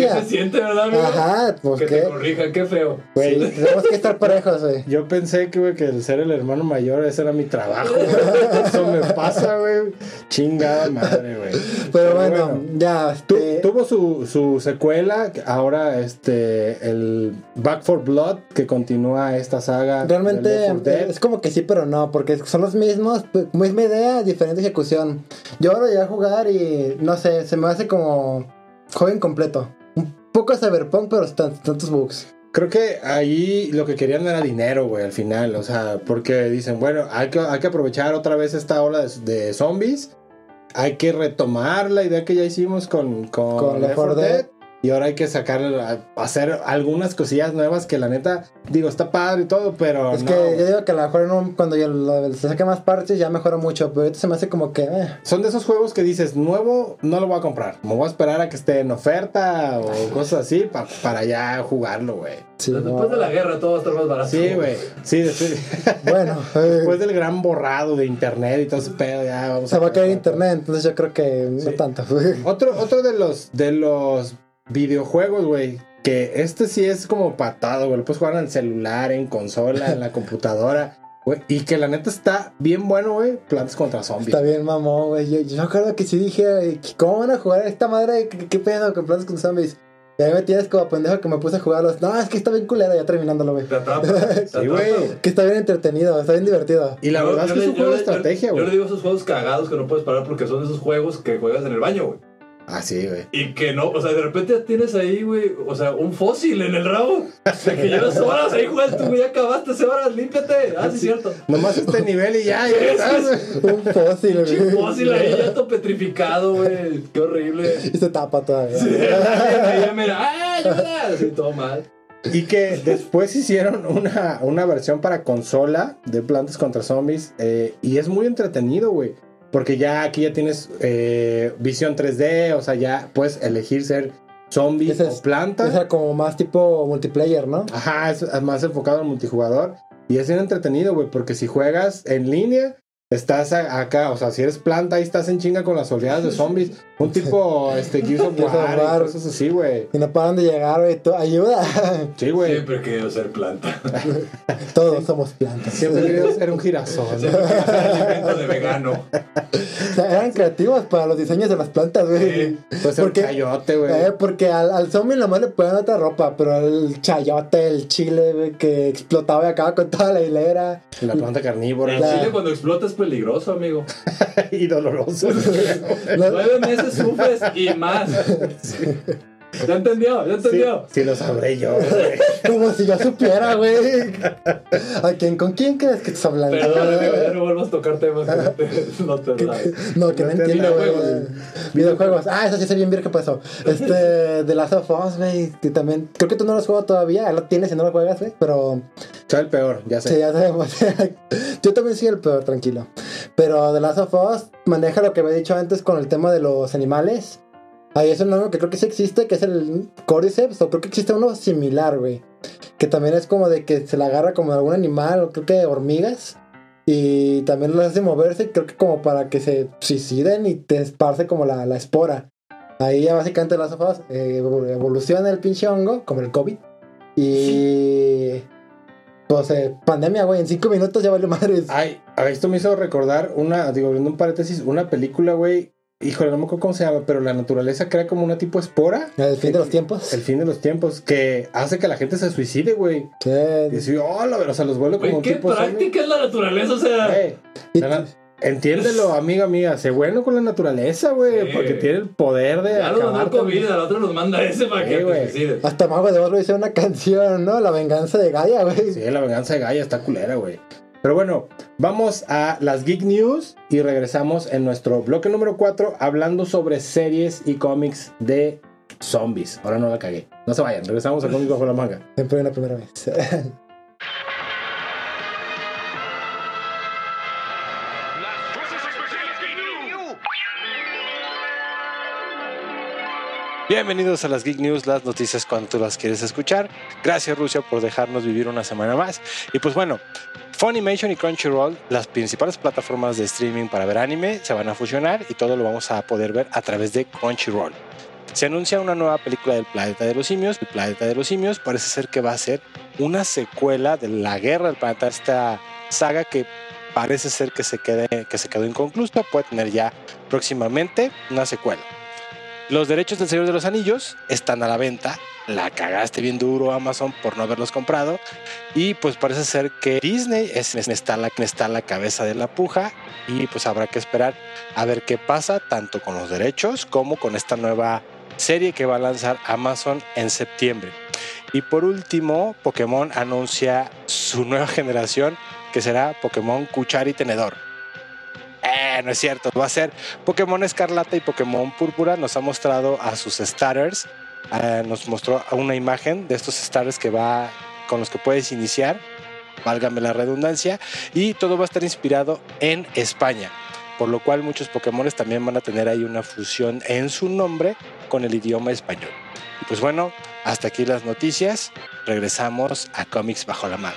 ¿Qué se siente, verdad, amigo? Ajá, pues Que te corrijan, qué feo. Güey, Tenemos que estar parejos, güey. yo pensé que, güey, que el ser el hermano mayor, ese era mi trabajo, güey. Eso me pasa, güey. Chingada madre, güey. Pero bueno, ya. Tu- Este, tuvo su, su secuela, ahora este, el Back for Blood, que continúa esta saga. Realmente Left 4 Dead. es como que sí, pero no, porque son los mismos, p- misma idea, diferente ejecución. Yo ahora llegué a jugar y no sé, se me hace como juego incompleto. Poco cyberpunk, pero tan- tantos bugs. Creo que ahí lo que querían era dinero, güey, al final. O sea, porque dicen, bueno, hay que, hay que aprovechar otra vez esta ola de, de zombies. Hay que retomar la idea que ya hicimos con, con, Con Left Left 4 4 Dead. Y ahora hay que sacar, hacer algunas cosillas nuevas que la neta, digo, está padre y todo, pero es no, que yo digo que a lo mejor cuando yo lo- se saque más parches ya mejora mucho, pero ahorita se me hace como que... eh, Son de esos juegos que dices, nuevo, no lo voy a comprar. Me voy a esperar a que esté en oferta o [laughs] cosas así pa- para ya jugarlo, güey. sí, Después no. de la guerra todo va a estar más barato. Sí, güey. Sí, después, [laughs] Bueno, eh, después del gran borrado de internet y todo ese pedo, ya vamos se va a caer internet, entonces yo creo que no tanto. [laughs] Otro, otro de los de los videojuegos, güey. Que este sí es como patado, güey. Lo puedes jugar en el celular, en consola, en la [laughs] computadora. Güey. Y que la neta está bien bueno, güey. Plantas contra zombies. Está bien, mamón, güey. Yo, yo me acuerdo que sí dije, ¿cómo van a jugar esta madre? ¿Qué, qué pedo con Plantas con Zombies? Y ahí me tienes como pendejo que me puse a jugarlos. No, es que está bien culero ya terminándolo, güey. [laughs] Sí, güey. Que está bien entretenido, está bien divertido. Y la Yo- verdad es yo que es le- un yo juego de le- yo- estrategia, Yo le güey. digo esos juegos cagados que no puedes parar porque son esos juegos que juegas en el baño, güey. Ah, sí, güey. Y que no, o sea, de repente tienes ahí, güey, o sea, un fósil en el rabo. De que llevas horas ahí jugando, tú, güey, ya acabaste hace horas, límpiate. Ah, sí, es cierto. Nomás este nivel y ya, ya estás. Un fósil, Un güey. fósil ahí, ya todo petrificado, güey. Qué horrible. Y se tapa todavía. [laughs] Ya mira, ¡ah, ayuda! Así todo mal. Y que después hicieron una, una versión para consola de Plantas contra Zombies. eh, y es muy entretenido, güey. Porque ya aquí ya tienes eh, visión 3D. O sea, ya puedes elegir ser zombie es- o planta. Como más tipo multiplayer, ¿no? Ajá, es más enfocado al multijugador. Y es bien entretenido, güey. Porque si juegas en línea, estás acá. O sea, si eres planta, ahí estás en chinga con las oleadas de zombies. Un [laughs] tipo, este, Gears of Gears of War y War. cosas así, güey. Y no paran de llegar, güey. tú- Ayuda. [laughs] Sí, güey. Siempre he querido ser planta. [laughs] Todos somos plantas. Siempre he querido ser un girasol. Siempre alimento de vegano. O sea, eran creativos para los diseños de las plantas, güey. Sí. Puede ser un Porque- chayote, güey. Eh, porque al, al zombie nomás le ponían otra ropa, pero al chayote, el chile, güey, que explotaba y acababa con toda la hilera. La planta carnívora. El La- chile cuando explota es peligroso, amigo. [laughs] y doloroso. Lo- [laughs] Nueve meses sufres y más. Ya entendió, ya Sí, entendió. sí lo sabré yo, güey. Como si yo supiera, güey. ¿A quién, ¿Con quién crees que estás hablando? Perdón, amigo, ya no vuelvas a tocar temas que [laughs] no te, no te sabes. No, que no entiendo, güey. videojuegos. Videojuegos. Ah, eso sí sé bien bien qué pasó. Este, [laughs] The Last of Us, güey. Que también. Creo que tú no lo has jugado todavía. Ya lo tienes y no lo juegas, güey. Pero. Soy el peor, ya sé. Sí, ya sabemos. [laughs] Yo también soy el peor, tranquilo. Pero The Last of Us maneja lo que me he dicho antes con el tema de los animales. Ahí es un hongo que creo que sí existe, que es el Cordyceps, o creo que existe uno similar, güey. Que también es como de que se la agarra como de algún animal, o creo que hormigas. Y también los hace moverse, creo que como para que se suiciden y te esparce como la, la espora. Ahí ya básicamente las sofás eh, el pinche hongo, como el COVID. Y. Pues eh, pandemia, güey, en cinco minutos ya vale madres. Ay, esto me hizo recordar una, digo, abriendo un paréntesis, una película, güey. Híjole, no me acuerdo cómo se llama, pero la naturaleza crea como una tipo espora. El fin de los tiempos. El fin de los tiempos, que hace que la gente se suicide, güey. Sí. Y así, oh, la verdad, o sea, los vuelve como Güey, un qué tipo práctica es la naturaleza, o sea. Güey, la [laughs] entiéndelo, amiga mía, sé bueno con la naturaleza, güey, Sí. porque tiene el poder de Ya nos mandó. COVID, al otro nos manda ese para Sí, que güey. Hasta Mago de Oz lo hizo una [laughs] canción, ¿no? La venganza de Gaia, güey. Sí, la venganza de Gaia está culera, güey. Pero bueno, vamos a las Geek News y regresamos en nuestro bloque número 4 hablando sobre series y cómics de zombies. Ahora no la cagué. No se vayan, regresamos a cómics bajo la manga. Siempre una primera vez. [laughs] Bienvenidos a las Geek News, las noticias cuando las quieres escuchar. Gracias Rusia por dejarnos vivir una semana más. Y pues bueno, Funimation y Crunchyroll, las principales plataformas de streaming para ver anime, se van a fusionar y todo lo vamos a poder ver a través de Crunchyroll. Se anuncia una nueva película del Planeta de los Simios. El Planeta de los Simios parece ser que va a ser una secuela de la Guerra del Planeta, esta saga que parece ser que se, quede, que se quedó inconclusa, puede tener ya próximamente una secuela. Los derechos del Señor de los Anillos están a la venta. La cagaste bien duro Amazon por no haberlos comprado. Y pues parece ser que Disney es, está, la, está la cabeza de la puja. Y pues habrá que esperar a ver qué pasa tanto con los derechos como con esta nueva serie que va a lanzar Amazon en septiembre. Y por último, Pokémon anuncia su nueva [laughs] generación que será Pokémon Cuchar y Tenedor. Eh, no es cierto, va a ser Pokémon Escarlata y Pokémon Púrpura. Nos ha mostrado a sus starters. Eh, nos mostró una imagen de estos starters que va con los que puedes iniciar, válgame la redundancia, y todo va a estar inspirado en España, por lo cual muchos Pokémon también van a tener ahí una fusión en su nombre con el idioma español. Pues bueno, hasta aquí las noticias. Regresamos a Comics Bajo la Mano.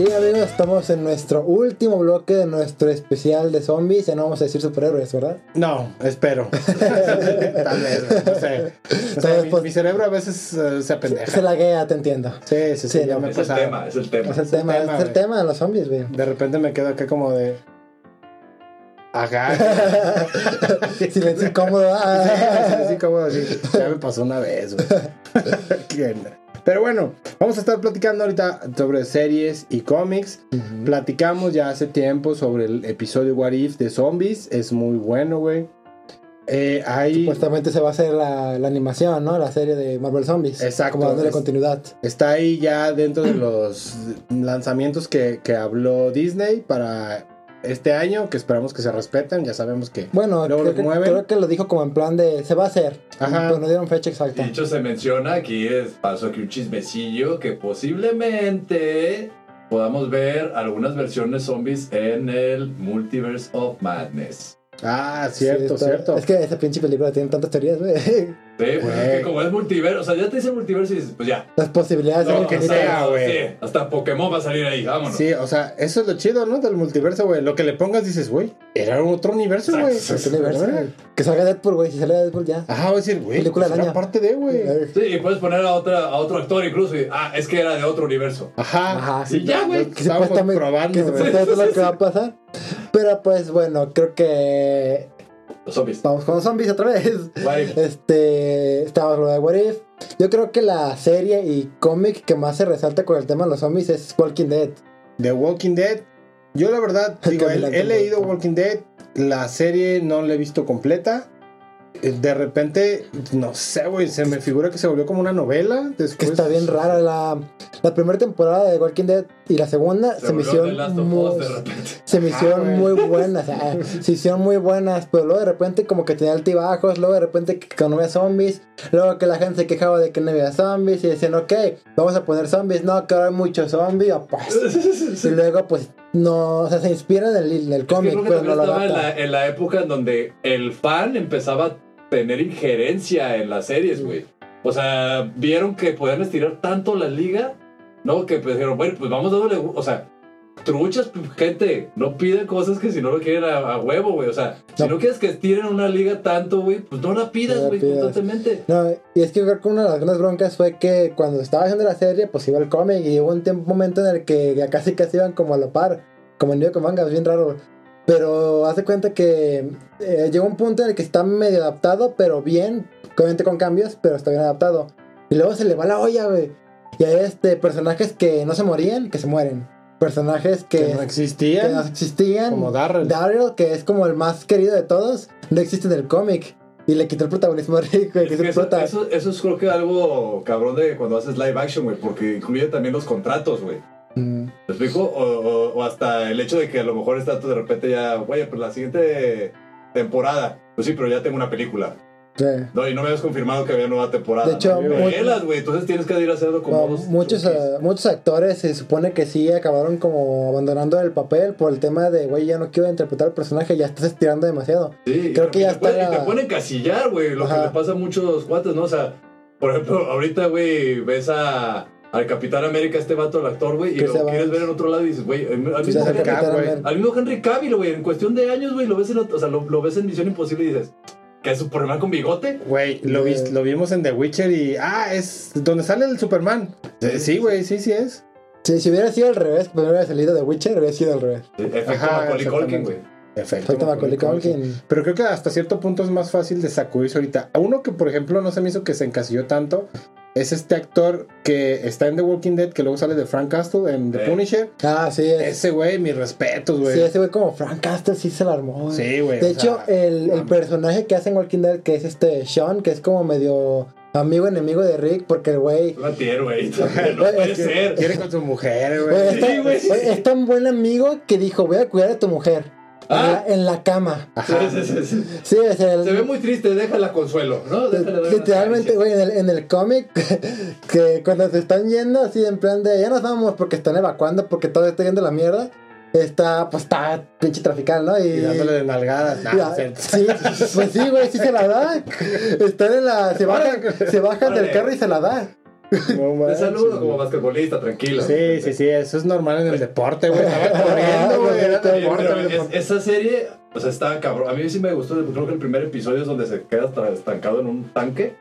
Y amigos, estamos en nuestro último bloque de nuestro especial de zombies. Ya no vamos a decir superhéroes, ¿verdad? No, espero. [laughs] Tal vez, no sé. Vez, mi, pues- mi cerebro a veces eh, se apendeja. Se la guía, te entiendo. Sí, sí, sí, Sí, ya no, me Es el tema, es el tema. Es el Es el tema, es el tema de los zombies, güey. De repente me quedo acá como de. Ajá. [laughs] Silencio incómodo. ah. Sí, sí, sí, como así. Ya me pasó una vez, güey. [laughs] Pero bueno, vamos a estar platicando ahorita sobre series y cómics. Ujú. Platicamos ya hace tiempo sobre el episodio What If de Zombies. Es muy bueno, güey. Eh, hay, Supuestamente se va a hacer la, la animación, ¿no? La serie de Marvel Zombies. Exacto. Como dándole Es- continuidad. está ahí ya dentro de los lanzamientos que, que habló Disney para este año, que esperamos que se respeten. Ya sabemos que Bueno, Luego creo lo que, mueven. creo que lo dijo como en plan de se va a hacer. Ajá. Pero no dieron fecha exacta. De hecho, se menciona aquí, es, pasó aquí un chismecillo, que posiblemente podamos ver algunas versiones zombies en el Multiverse of Madness. Ah, cierto, Sí, está- cierto. Es que esa pinche película tiene tantas teorías, güey. [laughs] Sí, pues que como es multiverso, o sea, ya te dice multiverso y dices, pues ya. Las posibilidades Lo son que infinitas. sea, güey. Sí, hasta Pokémon va a salir ahí, vámonos. Sí, o sea, eso es lo chido, ¿no? Del multiverso, güey. Lo que le pongas dices, güey, era otro universo, güey. Que salga Deadpool, güey. Si sale Deadpool ya. Ajá, voy a decir, güey, Película pues era parte de, güey. Sí, y puedes poner a, otra, a otro actor incluso y, ah, es que era de otro universo. Ajá. Ajá, sí, ya, güey. Lo Que supuestamente, probando, que es lo que va a pasar. Pero pues bueno, creo que Los zombies. vamos con los zombies otra vez. Guay. [laughs] Este, estaba lo de What If, yo creo que la serie y cómic que más se resalta con el tema de los zombies es Walking Dead. The Walking Dead. Yo la verdad, [laughs] digo, he, leído. Walking Dead. La serie no la he visto completa. De repente, no sé, güey, se me figura que se volvió como una novela. Que Después, está bien rara. La, la primera temporada de Walking Dead y la segunda se, me hicieron muy, se me hicieron muy buenas. o sea, [laughs] se hicieron muy buenas, pero luego de repente como que tenía altibajos, luego de repente que que no había zombies, luego que la gente se quejaba de que no había zombies y decían, ok, vamos a poner zombies, no, que ahora hay muchos zombies, pues. [laughs] y luego pues no, o sea, se inspira en el, en el Es que cómic, creo que pero no lo estaba en la, en la época en donde el fan empezaba a tener injerencia en las series, güey. O sea, vieron que podían estirar tanto la liga, ¿no? Que pues dijeron, bueno, pues vamos dándole, o sea, truchas, gente, no piden cosas que si no lo quieren a, a huevo, güey. O sea, si No. quieres que estiren una liga tanto, güey, pues no la pidas, güey, constantemente. No, y es que yo creo que una de las grandes broncas fue que cuando estaba haciendo la serie, pues iba el cómic y hubo un tiempo, un momento en el que ya casi casi iban como a la par, como en con manga, es bien raro. Pero hace cuenta que eh, llegó un punto en el que está medio adaptado, pero bien, obviamente con cambios, pero está bien adaptado. Y luego se le va la olla, güey. Y hay este, personajes que no se morían, que se mueren. Personajes que, que no existían. que no existían. como Darrell. Daryl, que es como el más querido de todos, no existe en el cómic. Y le quitó el protagonismo a Rick, güey, que Es el eso, prota. eso, eso es creo que algo cabrón de cuando haces live action, güey, porque incluye también los contratos, güey. Mm. ¿Me explico? O, o- o hasta el hecho de que a lo mejor está de repente ya, güey, pues la siguiente temporada, pues sí, pero ya tengo una película. Sí. No, y no me habías confirmado que había nueva temporada. De hecho, ¿no? Velas, güey, entonces tienes que ir haciendo como Bueno, dos muchos, eh, muchos actores se supone que sí acabaron como abandonando el papel por el tema de, güey, ya no quiero interpretar el personaje, ya estás estirando demasiado. Sí, creo que ya te pueden- está- Y te pueden casillar, güey, lo Ajá. que le pasa a muchos cuates, ¿no? O sea, por ejemplo, ahorita, güey, ves a, al Capitán América, este vato, el actor, güey, y lo quieres ver en otro lado y dices, güey, al al mismo Henry-. Al Cavill, güey, en cuestión de años, güey, lo ves en, o sea, lo, lo ves en Misión Imposible y dices, ¿qué es Superman con bigote? Güey, lo, vis- lo vimos en The Witcher y. Ah, es donde sale el Superman. Eh, Sí, güey, sí, sí es. Sí, si hubiera sido al revés, que primero hubiera salido de Witcher, hubiera sido al revés. Efecto Ajá, Macaulay Culkin, güey. Efecto. Macaulay Culkin. Culkin. Pero creo que hasta cierto punto es más fácil de sacudirse ahorita. A uno que, por ejemplo, no se me hizo que se encasilló tanto es este actor que está en The Walking Dead, que luego sale de Frank Castle en The Sí. Punisher. Ah, sí, es. Ese güey, mis respetos, güey. Sí, ese güey como Frank Castle sí se la armó. güey. Sí, güey. De hecho, sea, el, el personaje que hace en Walking Dead, que es este Sean, que es como medio amigo enemigo de Rick, porque el güey. Antihéroe, güey. [laughs] No puede ser. Quiere con su mujer, güey, güey. es, tan, Sí, es tan buen amigo que dijo: Voy a cuidar a tu mujer. En, Ah. la, en la cama. Ajá. Sí, sí, sí, sí. Sí, o sea, el- Se ve muy triste, déjala consuelo, ¿no? Déjala Literalmente, güey, en el, en el cómic, [laughs] que cuando se están yendo así en plan de ya nos vamos porque están evacuando porque todo está yendo a la mierda, está, pues está pinche trafical, ¿no? Y, Y dándole de nalgadas. Nah, sí, pues sí, güey, sí se la da. [laughs] Están en la. Se bajan, se bajan del carro y se la da. No Te saludo como basquetbolista, tranquilo. Sí, sí, sí, eso es normal en el deporte, güey. [laughs] Corriendo, güey. era Oye, Oye, deporte, pero era es- deporte. esa serie, o sea, está cabrón. A mí sí me gustó. Creo que el primer episodio es donde se queda estancado en un tanque.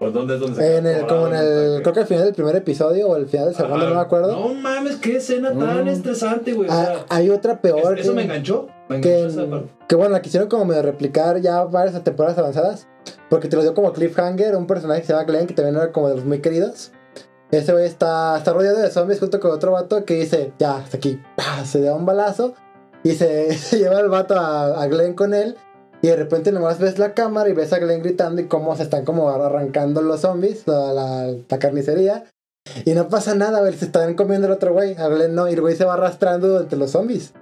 ¿O dónde es donde se En queda el, como en atorado un el. tanque? Creo que al final del primer episodio o el final del segundo, Ajá. no me acuerdo. No mames, qué escena tan Mm. estresante, güey. O Ah, sea, hay otra peor. es- eso que- me enganchó. Me que, enganchó esa parte. que bueno, la quisieron como medio replicar ya varias temporadas avanzadas. Porque te lo dio como cliffhanger, un personaje que se llama Glenn, que también era como de los muy queridos. Ese güey está, está rodeado de zombies junto con otro vato que dice, ya, hasta aquí. [laughs] ¡Pah! Se da un balazo y se, [laughs] se lleva el vato a, a Glenn con él. Y de repente nomás ves la cámara y ves a Glenn gritando y cómo se están como arrancando los zombies, la, la, la carnicería. Y no pasa nada, güey, se están comiendo el otro güey. A Glenn no, y el güey se va arrastrando entre los zombies.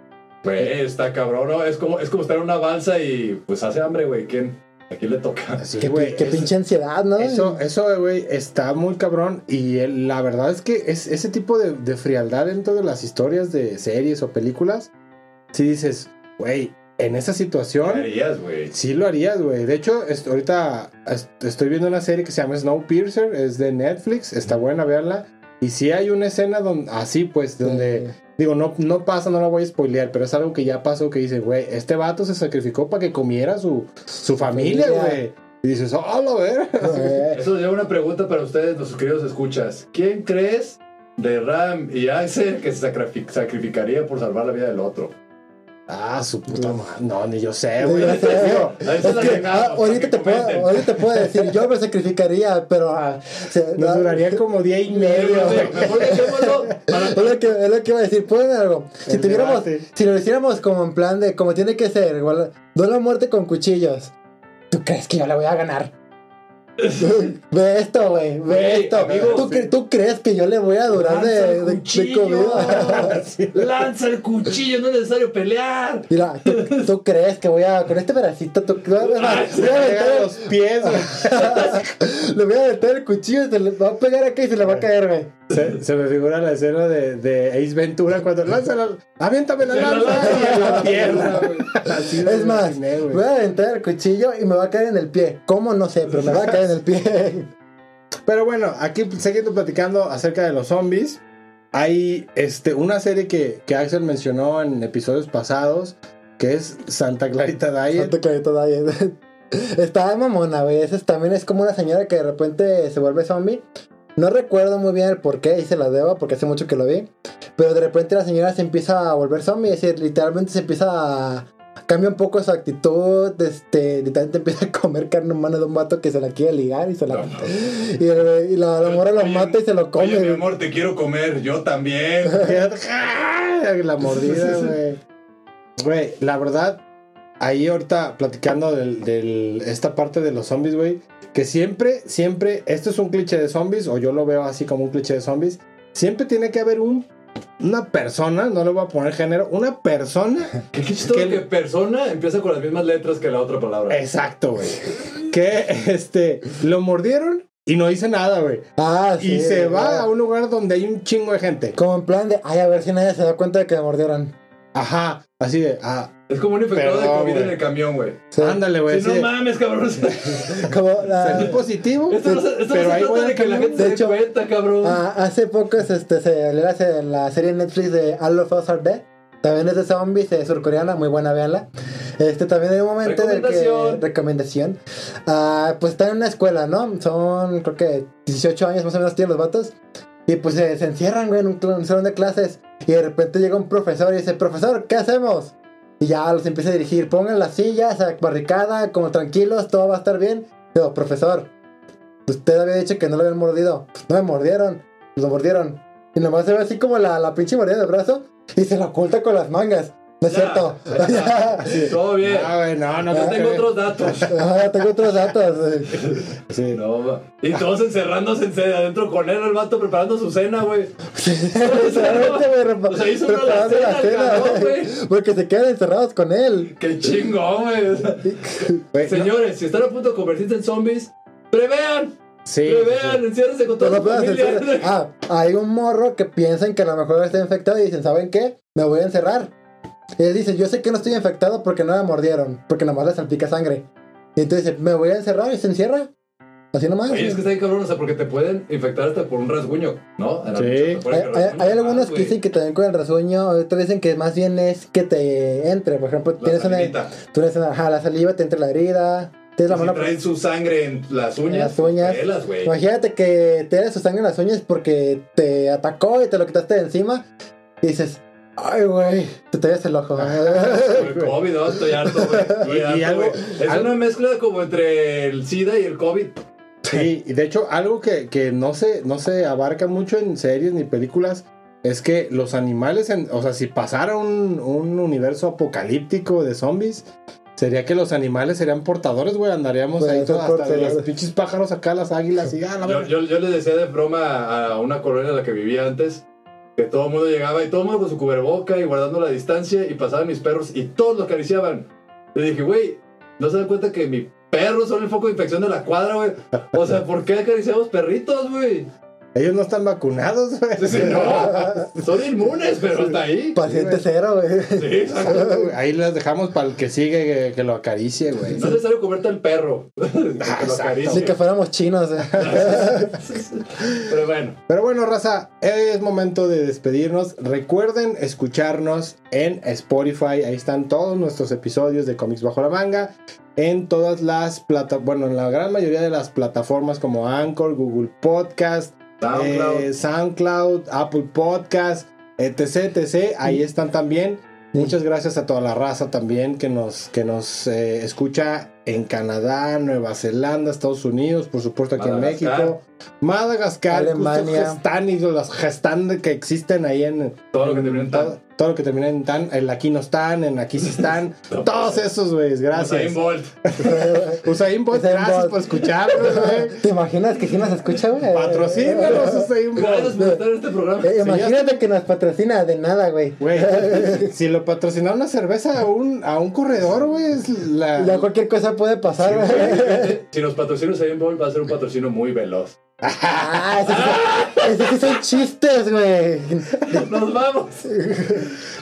Güey, está cabrón, ¿no? Es como, es como estar en una balsa y pues hace hambre, güey. ¿Quién? ¿A quién le toca? Sí, qué, güey. qué pinche ansiedad, ¿no? Eso, eso, güey, está muy cabrón. Y el- la verdad es que es ese tipo de, de frialdad dentro de las historias de series o películas. Si dices, güey, en esa ¿Qué situación, harías, güey? sí lo harías, güey. De hecho, est- ahorita est- estoy viendo una serie que se llama Snowpiercer, es de Netflix, está buena verla. Y sí hay una escena donde, así pues, donde, digo, no, no pasa, no la voy a spoilear, pero es algo que ya pasó que dice, güey, este vato se sacrificó para que comiera su, su familia, güey. Y dices, oh, lo [laughs] ver. Eso lleva una pregunta para ustedes, nuestros queridos escuchas. ¿Quién crees de Ram y Axel que se sacrifi- sacrificaría por salvar la vida del otro? Ah, su puta madre. No, ni yo sé, güey. Es la que, ah, ahorita, te puedo, comenten. ahorita te puedo decir, yo me sacrificaría, pero ah, se- Nos ah, duraría como día y medio, es lo que, es lo que iba a decir, pueden algo. Si El tuviéramos, debate. si lo hiciéramos como en plan de, como tiene que ser, igual, duelo a muerte con cuchillos. ¿Tú crees que yo le voy a ganar? Ve esto, güey, ve esto. amigo, ¿Tú, cre- tú crees que yo le voy a durar de, de, de comida? [laughs] Lanza el cuchillo, no es necesario pelear. Mira, ¿tú, tú crees que voy a, con este pedacito, tú, voy a- voy a meter- los pies, [laughs] le voy a meter el cuchillo y se le va a pegar acá y se le va a caer, güey. Se, se me figura la escena de, de Ace Ventura cuando lanza la. ¡Aviéntame la lanza! Y en la pierna. Así Es más, imaginé, voy a aventar el cuchillo y me va a caer en el pie. ¿Cómo? No sé, pero me va a caer en el pie. [laughs] Pero bueno, aquí siguiendo platicando acerca de los zombies. Hay este, una serie que, que Axel mencionó en episodios pasados, que es Santa Clarita Diet. Santa Clarita Diet. [laughs] Está mamona, güey. También es como una señora que de repente se vuelve zombie. No recuerdo muy bien el por qué y se la debo porque hace mucho que lo vi. Pero de repente la señora se empieza a volver zombie. Es decir, literalmente se empieza a. Cambia un poco su actitud. Este, literalmente empieza a comer carne humana de un vato que se la quiere ligar y se la. Y, el- y la, la morra lo mata y se lo come. Oye, mi amor, te quiero comer, yo también. [laughs] [laughs] la mordida, güey. Güey, la verdad, ahí ahorita platicando del- esta parte de los zombies, güey, que siempre, siempre, esto es un cliché de zombies, o yo lo veo así como un cliché de zombies, siempre tiene que haber un, una persona, no le voy a poner género, una persona, [laughs] Qué chistoso Que- que persona empieza con las mismas letras que la otra palabra. exacto, güey, que este, lo mordieron y no dice nada, güey. Ah, Y sí, se va güey. a un lugar donde hay un chingo de gente. Como en plan de, ay, a ver si nadie se da cuenta de que me mordieron. Ajá, así de, ah, Es como un infectado de COVID güey. en el camión, güey. Sí. ándale, güey. Si así no mames, cabrón. [laughs] Como la- Salí positivo, Esto no se, esto no pero se ahí trata de que la gente se De hecho, cuenta, cabrón. Ah, hace poco es, este, se le hace la serie Netflix de All of Us Are Dead. También es de zombies, es surcoreana, muy buena, véanla. Este, también hay un momento en el que... Recomendación. Ah, pues están en una escuela, ¿no? Son, creo que 18 años más o menos tienen los vatos. Y pues se, se encierran, güey, en un salón de clases. Y de repente llega un profesor y dice, profesor, ¿qué hacemos? Y ya los empieza a dirigir. Pongan las sillas, a barricada, como tranquilos, todo va a estar bien. Digo, profesor, usted había dicho que no lo habían mordido. Pues no me mordieron, lo mordieron. Y nomás se ve así como la, la pinche mordida del brazo y se lo oculta con las mangas. No es Ya, cierto. ya, [laughs] Todo bien. Ah, no, no tengo que- otros datos. [laughs] Ah, tengo otros datos. güey. Sí. No, y todos encerrándose en sede adentro con él, el vato preparando su cena, güey. Literalmente, güey, sea, hizo uno la preparando cena, güey. Porque se quedan encerrados con él. Qué chingón, güey. Señores, si están a punto de convertirse en zombies, prevean. sí, prevean, enciérrense con toda familia. encerrar. Ah, hay un morro que piensan que a lo mejor está infectado y dicen, ¿saben qué? Me voy a encerrar. Y él dice, yo sé que no estoy infectado porque no me mordieron, porque nomás le salpica sangre. Y entonces dice, me voy a encerrar y se encierra. Así nomás. Oye, es que está bien cabrón, o sea, porque te pueden infectar hasta por un rasguño, ¿no? En Sí. Hay, hay- hay algunos que güey. dicen que también con el rasguño, otros dicen que más bien es que te entre. Por ejemplo, La tienes una, salivita. tienes una, ajá, la saliva, te entra la herida, tienes la Y si mano. traen su sangre en las uñas, las uñas. pelas. Imagínate que te da su sangre en las uñas porque te atacó y te lo quitaste de encima. Y dices, ay, güey, te tallas el ojo. [laughs] El COVID, no, estoy harto, güey. Estoy Y- y harto, algo- güey. Es algo- una mezcla como entre el SIDA y el COVID. Sí, y de hecho, algo que, que no, se, no se abarca mucho en series ni películas es que los animales, en, o sea, si pasara un, un universo apocalíptico de zombies, sería que los animales serían portadores, güey. Andaríamos Pueden ahí todos hasta de los pinches pájaros acá, las águilas y ah, la Yo, yo, yo le decía de broma a una colonia en la que vivía antes que todo el mundo llegaba y todo el mundo con su cubreboca y guardando la distancia y pasaban mis perros y todos lo acariciaban. Le dije, güey, ¿no se dan cuenta que mi perro son el foco de infección de la cuadra, güey? O sea, ¿por qué acariciamos perritos, güey? Ellos no están vacunados, güey. Sí, no, son inmunes, pero hasta ahí. Paciente cero, güey. Sí, exacto. Ahí las dejamos para el que sigue que, que lo acaricie, güey. No es necesario comerte al perro. [laughs] que. Ni que fuéramos chinos. eh. [laughs] Pero bueno, Pero bueno, raza, es momento de despedirnos. Recuerden escucharnos en Spotify. Ahí están todos nuestros episodios de Comics Bajo la Manga. En todas las plataformas, bueno, en la gran mayoría de las plataformas como Anchor, Google Podcast, SoundCloud. eh, SoundCloud, Apple Podcast, etc, etc. Ahí están también. Muchas gracias a toda la raza también que nos, que nos eh, escucha en Canadá, Nueva Zelanda, Estados Unidos, por supuesto aquí Madagascar. en México, Madagascar, Alemania. Gestán y las Gestán que existen ahí en Todo lo que tan. Todo, lo que termina en tan, el aquí no están, en aquí sí están, [laughs] todos esos güeyes, Usain gracias. Bolt. [laughs] Usain Bolt, Usain gracias Bolt. por escucharnos, güey. [laughs] ¿Te imaginas que sí nos escucha, güey? Patrocínanos, Usain Gracias Bolt. por estar en este programa. Eh, imagínate que nos patrocina de nada, güey. Güey, si lo patrocinara una cerveza a un, a un corredor, güey, es la... Ya cualquier cosa puede pasar, güey. Si nos patrocina Usain Bolt, va a ser un patrocinio muy veloz. Ah, esos, sí- esos sí son chistes, güey. ¡Nos vamos!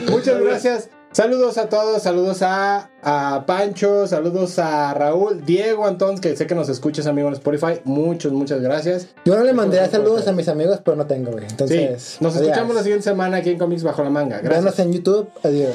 Muchas gracias. Saludos a todos, saludos a, a Pancho, saludos a Raúl, Diego, Antón, que sé que nos escuchas, amigo, en Spotify. Muchas, muchas gracias. Yo no le mandaría saludos a mis amigos, pero no tengo, güey. Sí, Entonces, nos adiós. escuchamos la siguiente semana aquí en Comics Bajo la Manga. Gracias. Véanos en YouTube. Adiós.